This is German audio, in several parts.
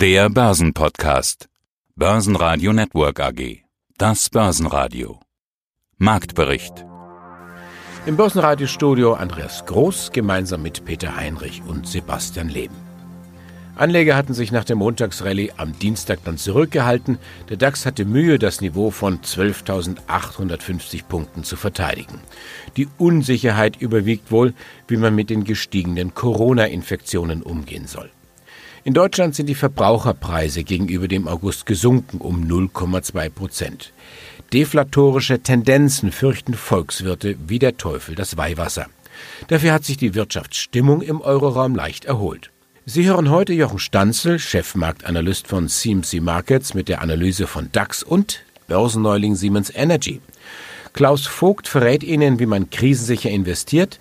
Der Börsenpodcast. Börsenradio Network AG. Das Börsenradio. Marktbericht. Im Börsenradiostudio Andreas Groß gemeinsam mit Peter Heinrich und Sebastian Leben. Anleger hatten sich nach der Montagsrallye am Dienstag dann zurückgehalten. Der DAX hatte Mühe, das Niveau von 12.850 Punkten zu verteidigen. Die Unsicherheit überwiegt wohl, wie man mit den gestiegenen Corona-Infektionen umgehen soll. In Deutschland sind die Verbraucherpreise gegenüber dem August gesunken um 0,2 Prozent. Deflatorische Tendenzen fürchten Volkswirte wie der Teufel das Weihwasser. Dafür hat sich die Wirtschaftsstimmung im Euroraum leicht erholt. Sie hören heute Jochen Stanzel, Chefmarktanalyst von CMC Markets mit der Analyse von DAX und Börsenneuling Siemens Energy. Klaus Vogt verrät Ihnen, wie man krisensicher investiert,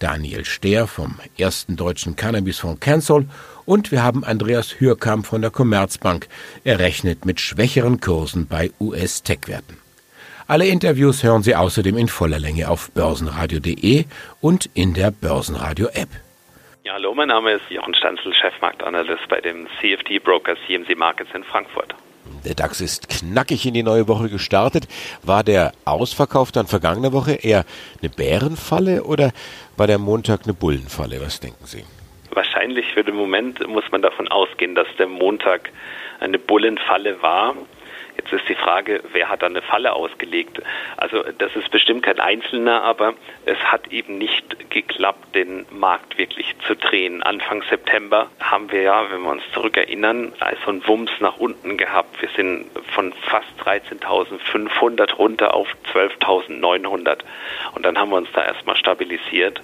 Daniel Stehr vom ersten deutschen Cannabisfonds Cancel und wir haben Andreas Hürkamp von der Commerzbank. Er rechnet mit schwächeren Kursen bei US-Tech-Werten. Alle Interviews hören Sie außerdem in voller Länge auf börsenradio.de und in der Börsenradio-App. Ja, hallo, mein Name ist Jochen Stanzel, Chefmarktanalyst bei dem CFD-Broker CMC Markets in Frankfurt. Der DAX ist knackig in die neue Woche gestartet. War der Ausverkauf dann vergangene Woche eher eine Bärenfalle oder war der Montag eine Bullenfalle? Was denken Sie? Wahrscheinlich für den Moment muss man davon ausgehen, dass der Montag eine Bullenfalle war. Jetzt ist die Frage, wer hat da eine Falle ausgelegt? Also das ist bestimmt kein Einzelner, aber es hat eben nicht geklappt, den Markt wirklich zu drehen. Anfang September haben wir ja, wenn wir uns zurückerinnern, also einen Wumms nach unten gehabt. Wir sind von fast 13.500 runter auf 12.900 und dann haben wir uns da erstmal stabilisiert.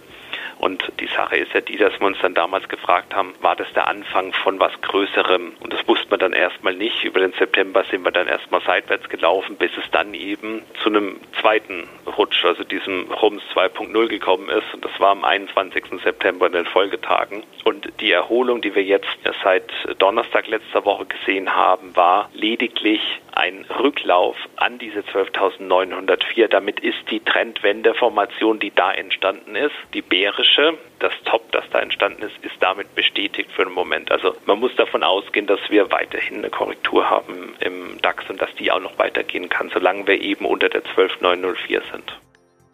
Und die Sache ist ja die, dass wir uns dann damals gefragt haben, war das der Anfang von was Größerem? Und das wusste man dann erstmal nicht. Über den September sind wir dann erstmal seitwärts gelaufen, bis es dann eben zu einem zweiten Rutsch, also diesem Rums 2.0 gekommen ist. Und das war am 21. September in den Folgetagen. Und die Erholung, die wir jetzt seit Donnerstag letzter Woche gesehen haben, war lediglich ein Rücklauf an diese 12.904. Damit ist die Trendwendeformation, die da entstanden ist, die bärische, das Top, das da entstanden ist, ist damit bestätigt für den Moment. Also man muss davon ausgehen, dass wir weiterhin eine Korrektur haben im DAX und dass die auch noch weitergehen kann, solange wir eben unter der 12.904 sind.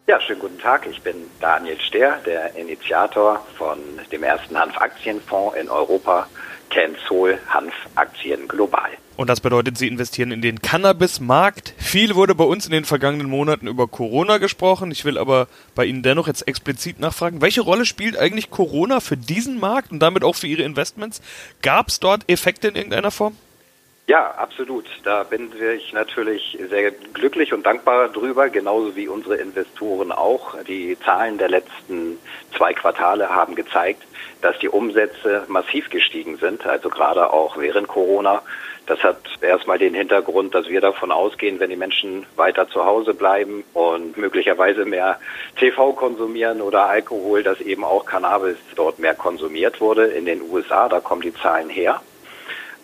Ja, schönen guten Tag. Ich bin Daniel Stehr, der Initiator von dem ersten Hanfaktienfonds in Europa, Cansol Hanfaktien Global. Und das bedeutet, Sie investieren in den Cannabis-Markt. Viel wurde bei uns in den vergangenen Monaten über Corona gesprochen. Ich will aber bei Ihnen dennoch jetzt explizit nachfragen, welche Rolle spielt eigentlich Corona für diesen Markt und damit auch für Ihre Investments? Gab es dort Effekte in irgendeiner Form? Ja, absolut. Da bin ich natürlich sehr glücklich und dankbar drüber, genauso wie unsere Investoren auch. Die Zahlen der letzten zwei Quartale haben gezeigt, dass die Umsätze massiv gestiegen sind, also gerade auch während Corona. Das hat erstmal den Hintergrund, dass wir davon ausgehen, wenn die Menschen weiter zu Hause bleiben und möglicherweise mehr TV konsumieren oder Alkohol, dass eben auch Cannabis dort mehr konsumiert wurde in den USA. Da kommen die Zahlen her.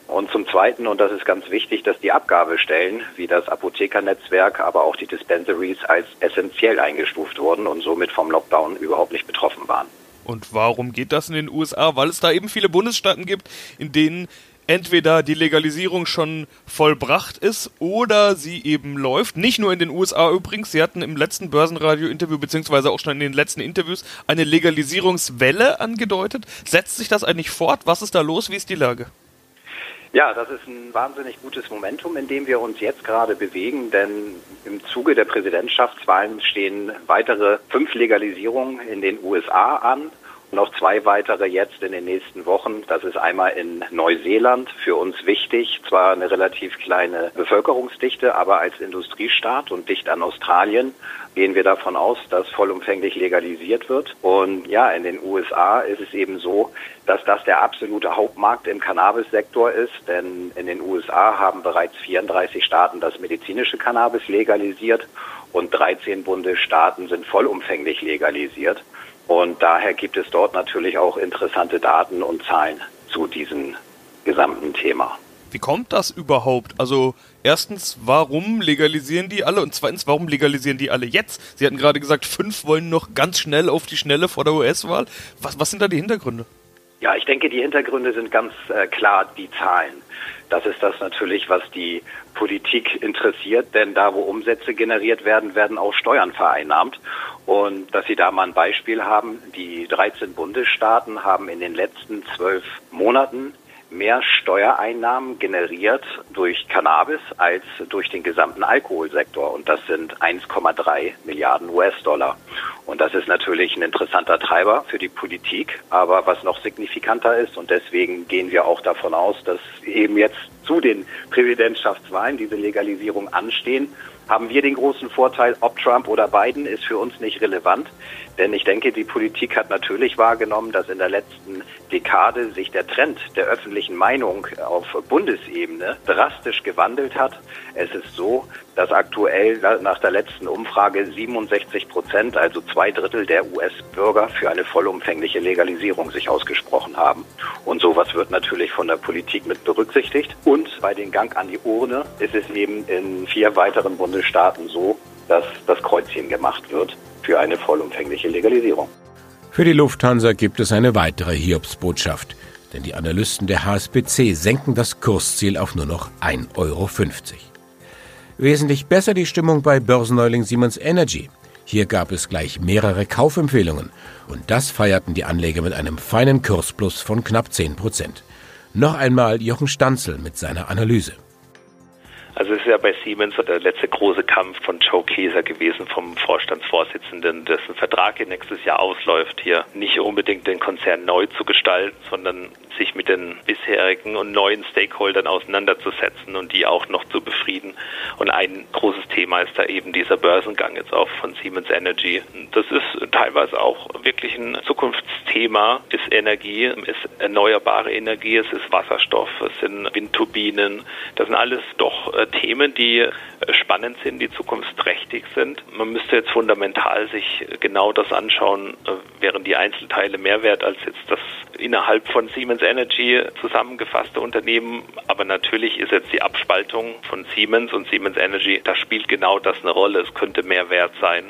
Und zum Zweiten, und das ist ganz wichtig, dass die Abgabestellen wie das Apothekernetzwerk, aber auch die Dispensaries als essentiell eingestuft wurden und somit vom Lockdown überhaupt nicht betroffen waren. Und warum geht das in den USA? Weil es da eben viele Bundesstaaten gibt, in denen entweder die Legalisierung schon vollbracht ist oder sie eben läuft. Nicht nur in den USA übrigens. Sie hatten im letzten Börsenradio-Interview beziehungsweise auch schon in den letzten Interviews eine Legalisierungswelle angedeutet. Setzt sich das eigentlich fort? Was ist da los? Wie ist die Lage? Ja, das ist ein wahnsinnig gutes Momentum, in dem wir uns jetzt gerade bewegen, denn im Zuge der Präsidentschaftswahlen stehen weitere fünf Legalisierungen in den USA an noch zwei weitere jetzt in den nächsten Wochen. Das ist einmal in Neuseeland, für uns wichtig, zwar eine relativ kleine Bevölkerungsdichte, aber als Industriestaat und dicht an Australien gehen wir davon aus, dass vollumfänglich legalisiert wird. Und ja, in den USA ist es eben so, dass das der absolute Hauptmarkt im Cannabis-Sektor ist, denn in den USA haben bereits 34 Staaten das medizinische Cannabis legalisiert und 13 Bundesstaaten sind vollumfänglich legalisiert. Und daher gibt es dort natürlich auch interessante Daten und Zahlen zu diesem gesamten Thema. Wie kommt das überhaupt? Also erstens, warum legalisieren die alle? Und zweitens, warum legalisieren die alle jetzt? Sie hatten gerade gesagt, fünf wollen noch ganz schnell auf die Schnelle vor der US-Wahl. Was, was sind da die Hintergründe? Ja, ich denke, die Hintergründe sind ganz äh, klar die Zahlen. Das ist das natürlich, was die Politik interessiert, denn da, wo Umsätze generiert werden, werden auch Steuern vereinnahmt. Und dass Sie da mal ein Beispiel haben, die 13 Bundesstaaten haben in den letzten zwölf Monaten mehr Steuereinnahmen generiert durch Cannabis als durch den gesamten Alkoholsektor. Und das sind 1,3 Milliarden US-Dollar. Und das ist natürlich ein interessanter Treiber für die Politik. Aber was noch signifikanter ist, und deswegen gehen wir auch davon aus, dass eben jetzt zu den Präsidentschaftswahlen diese Legalisierung anstehen, haben wir den großen Vorteil, ob Trump oder Biden ist für uns nicht relevant. Denn ich denke, die Politik hat natürlich wahrgenommen, dass in der letzten Dekade sich der Trend der öffentlichen Meinung auf Bundesebene drastisch gewandelt hat. Es ist so, dass aktuell nach der letzten Umfrage 67 Prozent, also zwei Drittel der US-Bürger für eine vollumfängliche Legalisierung sich ausgesprochen haben. Und sowas wird natürlich von der Politik mit berücksichtigt. Und bei den Gang an die Urne ist es eben in vier weiteren Bundesstaaten so, dass das Kreuzchen gemacht wird für eine vollumfängliche Legalisierung. Für die Lufthansa gibt es eine weitere Hiobsbotschaft, denn die Analysten der HSBC senken das Kursziel auf nur noch 1,50 Euro. Wesentlich besser die Stimmung bei Börsenneuling Siemens Energy. Hier gab es gleich mehrere Kaufempfehlungen und das feierten die Anleger mit einem feinen Kursplus von knapp 10 Prozent. Noch einmal Jochen Stanzel mit seiner Analyse. Also es ist ja bei Siemens der letzte große Kampf von Joe Keser gewesen, vom Vorstandsvorsitzenden, dessen Vertrag nächstes Jahr ausläuft, hier nicht unbedingt den Konzern neu zu gestalten, sondern sich mit den bisherigen und neuen Stakeholdern auseinanderzusetzen und die auch noch zu befrieden. Und ein großes Thema ist da eben dieser Börsengang jetzt auch von Siemens Energy. Das ist teilweise auch wirklich ein Zukunftsthema, ist Energie, ist erneuerbare Energie, es ist Wasserstoff, es sind Windturbinen. Das sind alles doch äh, Themen, die äh, spannend sind, die zukunftsträchtig sind. Man müsste jetzt fundamental sich genau das anschauen, äh, wären die Einzelteile mehr wert als jetzt das innerhalb von Siemens Energy zusammengefasste Unternehmen. Aber natürlich ist jetzt die Abspaltung von Siemens und Siemens Energy, da spielt genau das eine Rolle. Es könnte mehr wert sein.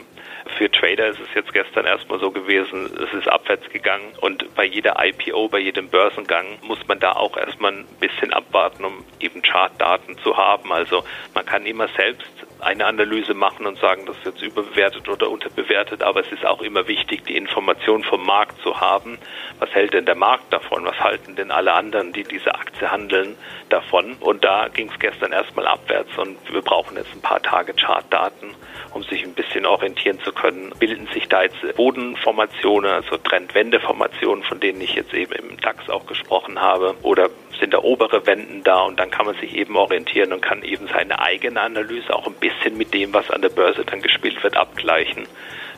Für Trader ist es jetzt gestern erstmal so gewesen, es ist abwärts gegangen und bei jeder IPO, bei jedem Börsengang muss man da auch erstmal ein bisschen abwarten, um eben Chartdaten zu haben. Also man kann immer selbst eine Analyse machen und sagen, das ist jetzt überbewertet oder unterbewertet, aber es ist auch immer wichtig, die Information vom Markt zu haben. Was hält denn der Markt davon? Was halten denn alle anderen, die diese Aktie handeln, davon? Und da ging es gestern erstmal abwärts und wir brauchen jetzt ein paar Tage Chartdaten, um sich ein bisschen orientieren zu können. Bilden sich da jetzt Bodenformationen, also Trendwendeformationen, von denen ich jetzt eben im DAX auch gesprochen habe, oder sind da obere Wänden da und dann kann man sich eben orientieren und kann eben seine eigene Analyse auch ein bisschen mit dem, was an der Börse dann gespielt wird, abgleichen.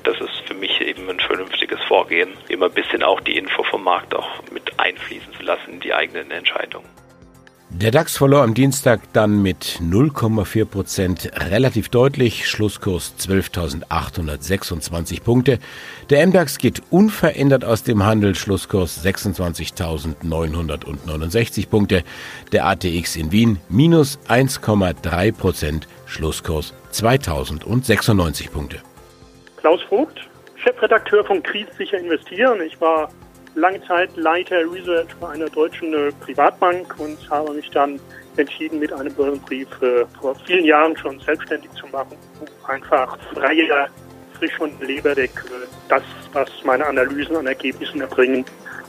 Das ist für mich eben ein vernünftiges Vorgehen, immer ein bisschen auch die Info vom Markt auch mit einfließen zu lassen in die eigenen Entscheidungen. Der DAX verlor am Dienstag dann mit 0,4 Prozent relativ deutlich, Schlusskurs 12.826 Punkte. Der MDAX geht unverändert aus dem Handel, Schlusskurs 26.969 Punkte. Der ATX in Wien minus 1,3 Prozent, Schlusskurs 2096 Punkte. Klaus Vogt, Chefredakteur von Krisensicher Investieren. Ich war lange Zeit Leiter Research bei einer deutschen äh, Privatbank und habe mich dann entschieden, mit einem Börsenbrief äh, vor vielen Jahren schon selbstständig zu machen, um einfach freier, frisch und lebendig äh, das, was meine Analysen an Ergebnissen erbringen,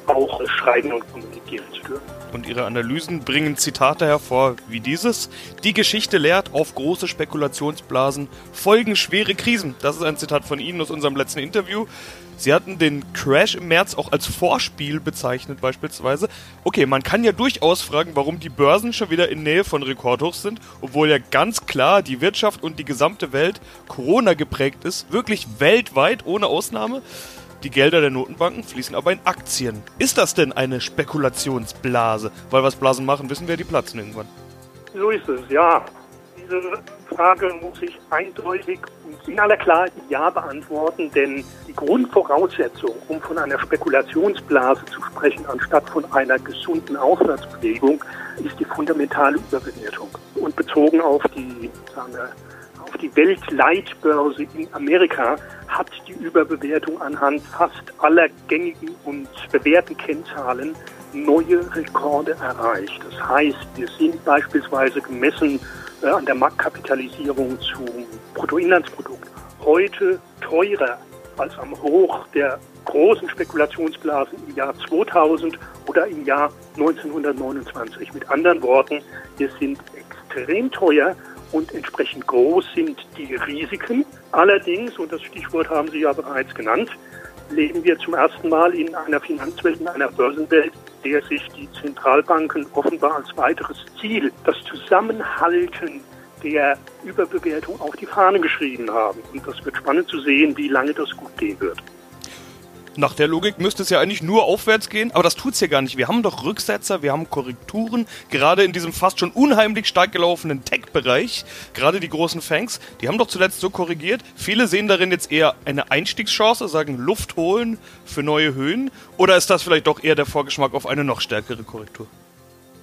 auch schreiben und kommunizieren zu dürfen. Und ihre Analysen bringen Zitate hervor wie dieses. Die Geschichte lehrt, auf große Spekulationsblasen folgen schwere Krisen. Das ist ein Zitat von Ihnen aus unserem letzten Interview. Sie hatten den Crash im März auch als Vorspiel bezeichnet beispielsweise. Okay, man kann ja durchaus fragen, warum die Börsen schon wieder in Nähe von Rekordhochs sind, obwohl ja ganz klar die Wirtschaft und die gesamte Welt Corona geprägt ist, wirklich weltweit ohne Ausnahme. Die Gelder der Notenbanken fließen aber in Aktien. Ist das denn eine Spekulationsblase? Weil was Blasen machen, wissen wir, die platzen irgendwann. So ist es, ja. Diese Frage muss ich eindeutig und in aller Klarheit Ja beantworten, denn die Grundvoraussetzung, um von einer Spekulationsblase zu sprechen, anstatt von einer gesunden Aufwärtsbewegung, ist die fundamentale Überbewertung. Und bezogen auf die, sagen wir, die Weltleitbörse in Amerika hat die Überbewertung anhand fast aller gängigen und bewährten Kennzahlen neue Rekorde erreicht. Das heißt, wir sind beispielsweise gemessen äh, an der Marktkapitalisierung zum Bruttoinlandsprodukt heute teurer als am Hoch der großen Spekulationsblasen im Jahr 2000 oder im Jahr 1929. Mit anderen Worten, wir sind extrem teuer und entsprechend groß sind die Risiken. Allerdings, und das Stichwort haben Sie ja bereits genannt, leben wir zum ersten Mal in einer Finanzwelt, in einer Börsenwelt, der sich die Zentralbanken offenbar als weiteres Ziel, das Zusammenhalten der Überbewertung auf die Fahne geschrieben haben. Und das wird spannend zu sehen, wie lange das gut gehen wird. Nach der Logik müsste es ja eigentlich nur aufwärts gehen, aber das tut es ja gar nicht. Wir haben doch Rücksetzer, wir haben Korrekturen, gerade in diesem fast schon unheimlich stark gelaufenen Tech-Bereich. Gerade die großen Fangs, die haben doch zuletzt so korrigiert. Viele sehen darin jetzt eher eine Einstiegschance, sagen Luft holen für neue Höhen. Oder ist das vielleicht doch eher der Vorgeschmack auf eine noch stärkere Korrektur?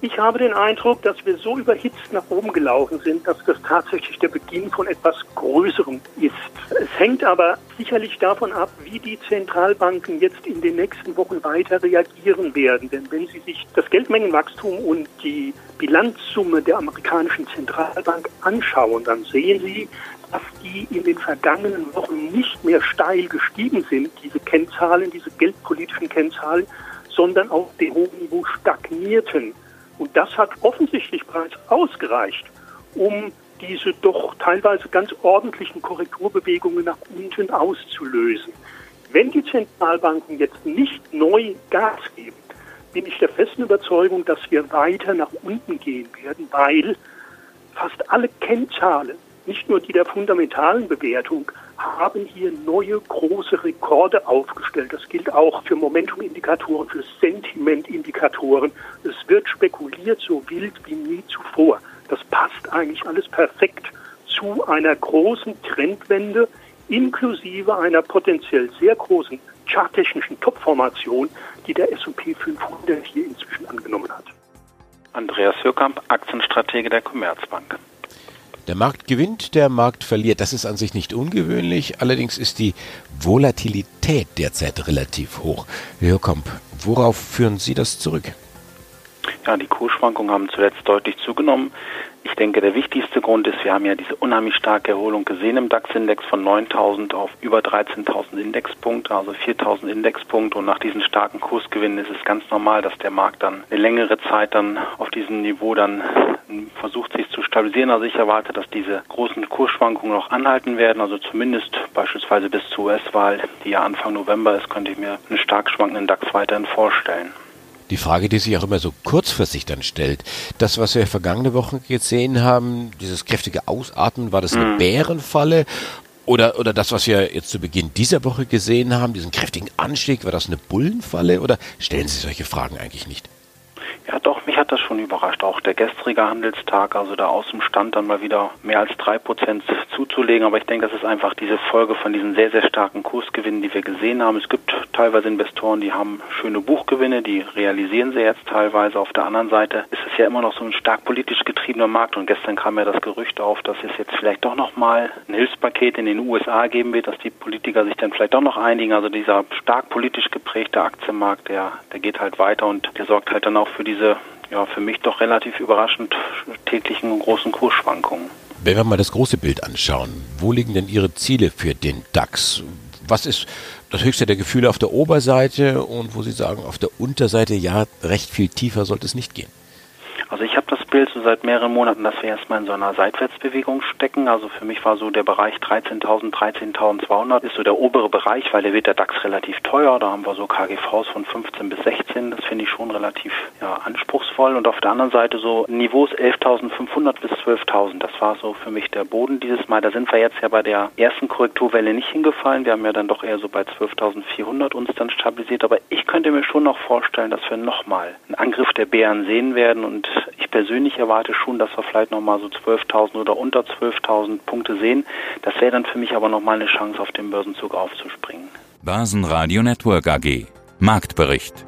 Ich habe den Eindruck, dass wir so überhitzt nach oben gelaufen sind, dass das tatsächlich der Beginn von etwas Größerem ist. Es hängt aber sicherlich davon ab, wie die Zentralbanken jetzt in den nächsten Wochen weiter reagieren werden. Denn wenn Sie sich das Geldmengenwachstum und die Bilanzsumme der amerikanischen Zentralbank anschauen, dann sehen Sie, dass die in den vergangenen Wochen nicht mehr steil gestiegen sind, diese Kennzahlen, diese geldpolitischen Kennzahlen, sondern auf dem hohen Niveau stagnierten. Und das hat offensichtlich bereits ausgereicht, um diese doch teilweise ganz ordentlichen Korrekturbewegungen nach unten auszulösen. Wenn die Zentralbanken jetzt nicht neu Gas geben, bin ich der festen Überzeugung, dass wir weiter nach unten gehen werden, weil fast alle Kennzahlen, nicht nur die der fundamentalen Bewertung, haben hier neue große Rekorde aufgestellt. Das gilt auch für Momentum-Indikatoren, für Sentiment-Indikatoren. Es wird spekuliert so wild wie nie zuvor. Das passt eigentlich alles perfekt zu einer großen Trendwende inklusive einer potenziell sehr großen charttechnischen Topformation, die der S&P 500 hier inzwischen angenommen hat. Andreas Hürkamp, Aktienstratege der Commerzbank. Der Markt gewinnt, der Markt verliert. Das ist an sich nicht ungewöhnlich. Allerdings ist die Volatilität derzeit relativ hoch. Herr Komp, worauf führen Sie das zurück? Ja, die Kursschwankungen haben zuletzt deutlich zugenommen. Ich denke, der wichtigste Grund ist, wir haben ja diese unheimlich starke Erholung gesehen im DAX-Index von 9.000 auf über 13.000 Indexpunkte, also 4.000 Indexpunkte. Und nach diesen starken Kursgewinnen ist es ganz normal, dass der Markt dann eine längere Zeit dann auf diesem Niveau dann versucht, sich zu stabilisieren. Also ich erwarte, dass diese großen Kursschwankungen noch anhalten werden. Also zumindest beispielsweise bis zur US-Wahl, die ja Anfang November ist, könnte ich mir einen stark schwankenden DAX weiterhin vorstellen die Frage, die sich auch immer so kurzfristig dann stellt. Das, was wir vergangene Woche gesehen haben, dieses kräftige Ausatmen, war das eine mhm. Bärenfalle? Oder, oder das, was wir jetzt zu Beginn dieser Woche gesehen haben, diesen kräftigen Anstieg, war das eine Bullenfalle? Oder stellen Sie solche Fragen eigentlich nicht? Ja, doch, hat das schon überrascht. Auch der gestrige Handelstag, also da aus dem Stand dann mal wieder mehr als drei Prozent zuzulegen. Aber ich denke, das ist einfach diese Folge von diesen sehr, sehr starken Kursgewinnen, die wir gesehen haben. Es gibt teilweise Investoren, die haben schöne Buchgewinne, die realisieren sie jetzt teilweise. Auf der anderen Seite ist es ja immer noch so ein stark politisch getriebener Markt. Und gestern kam ja das Gerücht auf, dass es jetzt vielleicht doch nochmal ein Hilfspaket in den USA geben wird, dass die Politiker sich dann vielleicht doch noch einigen. Also dieser stark politisch geprägte Aktienmarkt, der, der geht halt weiter und der sorgt halt dann auch für diese ja für mich doch relativ überraschend täglichen großen Kursschwankungen. Wenn wir mal das große Bild anschauen, wo liegen denn Ihre Ziele für den DAX? Was ist das höchste der Gefühle auf der Oberseite und wo Sie sagen, auf der Unterseite, ja, recht viel tiefer sollte es nicht gehen? Also ich habe das Bild so seit mehreren Monaten, dass wir erstmal in so einer Seitwärtsbewegung stecken. Also für mich war so der Bereich 13.000, 13.200 ist so der obere Bereich, weil der wird der DAX relativ teuer. Da haben wir so KGVs von 15 bis 16. Das finde ich schon relativ ja, anspruchsvoll. Und auf der anderen Seite so Niveaus 11.500 bis 12.000. Das war so für mich der Boden dieses Mal. Da sind wir jetzt ja bei der ersten Korrekturwelle nicht hingefallen. Wir haben ja dann doch eher so bei 12.400 uns dann stabilisiert. Aber ich könnte mir schon noch vorstellen, dass wir nochmal einen Angriff der Bären sehen werden und ich persönlich erwarte schon, dass wir vielleicht nochmal so 12.000 oder unter 12.000 Punkte sehen. Das wäre dann für mich aber nochmal eine Chance, auf den Börsenzug aufzuspringen. Börsenradio Network AG. Marktbericht.